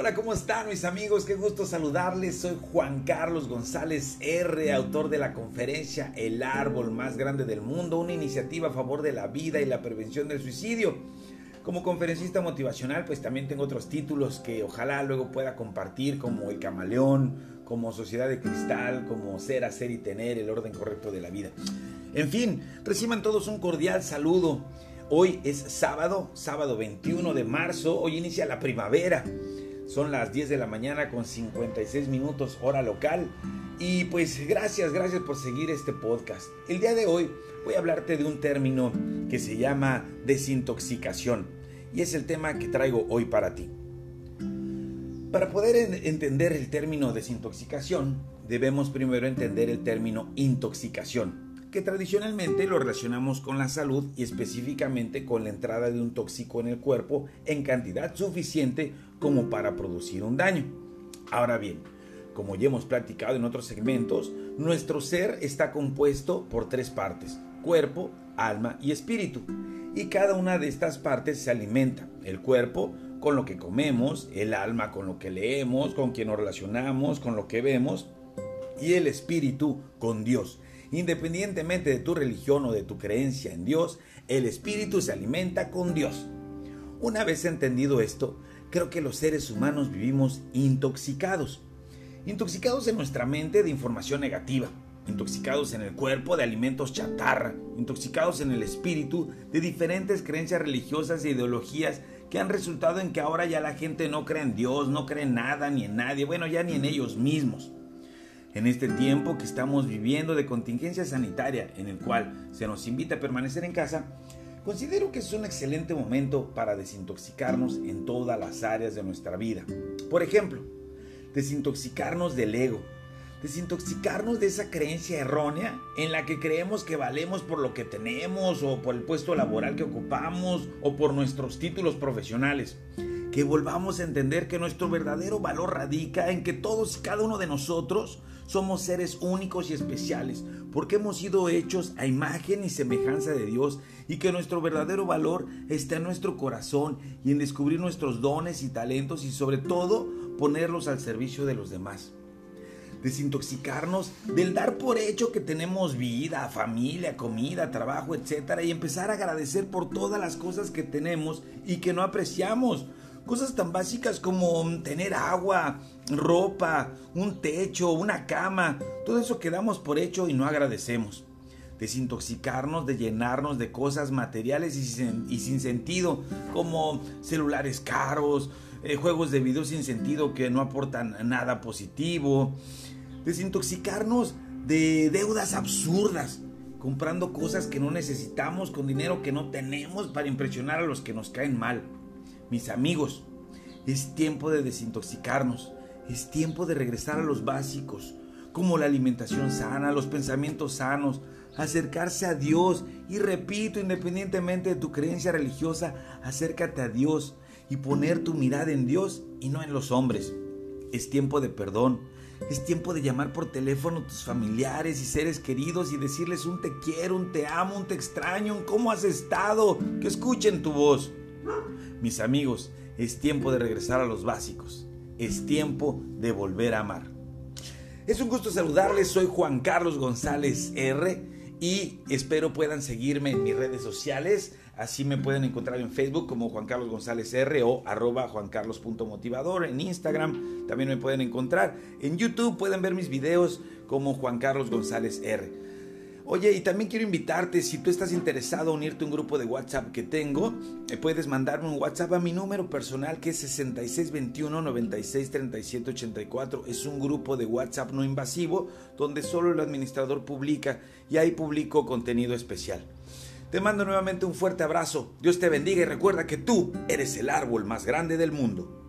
Hola, ¿cómo están mis amigos? Qué gusto saludarles. Soy Juan Carlos González R., autor de la conferencia El árbol más grande del mundo, una iniciativa a favor de la vida y la prevención del suicidio. Como conferencista motivacional, pues también tengo otros títulos que ojalá luego pueda compartir, como El Camaleón, como Sociedad de Cristal, como Ser, Hacer y Tener, el orden correcto de la vida. En fin, reciban todos un cordial saludo. Hoy es sábado, sábado 21 de marzo, hoy inicia la primavera. Son las 10 de la mañana con 56 minutos hora local. Y pues gracias, gracias por seguir este podcast. El día de hoy voy a hablarte de un término que se llama desintoxicación. Y es el tema que traigo hoy para ti. Para poder entender el término desintoxicación, debemos primero entender el término intoxicación que tradicionalmente lo relacionamos con la salud y específicamente con la entrada de un tóxico en el cuerpo en cantidad suficiente como para producir un daño. Ahora bien, como ya hemos platicado en otros segmentos, nuestro ser está compuesto por tres partes, cuerpo, alma y espíritu. Y cada una de estas partes se alimenta. El cuerpo con lo que comemos, el alma con lo que leemos, con quien nos relacionamos, con lo que vemos, y el espíritu con Dios Independientemente de tu religión o de tu creencia en Dios, el espíritu se alimenta con Dios. Una vez entendido esto, creo que los seres humanos vivimos intoxicados. Intoxicados en nuestra mente de información negativa, intoxicados en el cuerpo de alimentos chatarra, intoxicados en el espíritu de diferentes creencias religiosas e ideologías que han resultado en que ahora ya la gente no cree en Dios, no cree en nada ni en nadie, bueno, ya ni en ellos mismos. En este tiempo que estamos viviendo de contingencia sanitaria, en el cual se nos invita a permanecer en casa, considero que es un excelente momento para desintoxicarnos en todas las áreas de nuestra vida. Por ejemplo, desintoxicarnos del ego, desintoxicarnos de esa creencia errónea en la que creemos que valemos por lo que tenemos o por el puesto laboral que ocupamos o por nuestros títulos profesionales que volvamos a entender que nuestro verdadero valor radica en que todos y cada uno de nosotros somos seres únicos y especiales, porque hemos sido hechos a imagen y semejanza de Dios y que nuestro verdadero valor está en nuestro corazón y en descubrir nuestros dones y talentos y sobre todo ponerlos al servicio de los demás desintoxicarnos del dar por hecho que tenemos vida, familia, comida, trabajo, etcétera, y empezar a agradecer por todas las cosas que tenemos y que no apreciamos. Cosas tan básicas como tener agua, ropa, un techo, una cama, todo eso que damos por hecho y no agradecemos. Desintoxicarnos de llenarnos de cosas materiales y sin, sentido, como celulares caros, eh, juegos de video sin sentido que no aportan nada positivo. Desintoxicarnos de deudas absurdas, comprando cosas que no necesitamos con dinero que no tenemos para impresionar a los que nos caen mal mis amigos, es tiempo de desintoxicarnos, es tiempo de regresar a los básicos, como la alimentación sana, los pensamientos sanos, acercarse a Dios y repito, independientemente de tu creencia religiosa, acércate a Dios y poner tu mirada en Dios y no en los hombres. Es tiempo de perdón, es tiempo de llamar por teléfono a tus familiares y seres queridos y decirles un te quiero, un te amo, un te extraño, un cómo has estado, que escuchen tu voz. Mis amigos, es tiempo de regresar a los básicos. Es tiempo de volver a amar. Es un gusto saludarles, soy Juan Carlos González R y espero puedan seguirme en mis redes sociales. Así me pueden encontrar en Facebook como Juan Carlos González R o arroba juancarlos.motivador. En Instagram también me pueden encontrar. En YouTube pueden ver mis videos como Juan Carlos González R. Oye, y también quiero invitarte, si tú estás interesado a unirte a un grupo de WhatsApp que tengo, eh, puedes mandarme un WhatsApp a mi número personal que es 6621 963784. Es un grupo de WhatsApp no invasivo donde solo el administrador publica y ahí publico contenido especial. Te mando nuevamente un fuerte abrazo, Dios te bendiga y recuerda que tú eres el árbol más grande del mundo.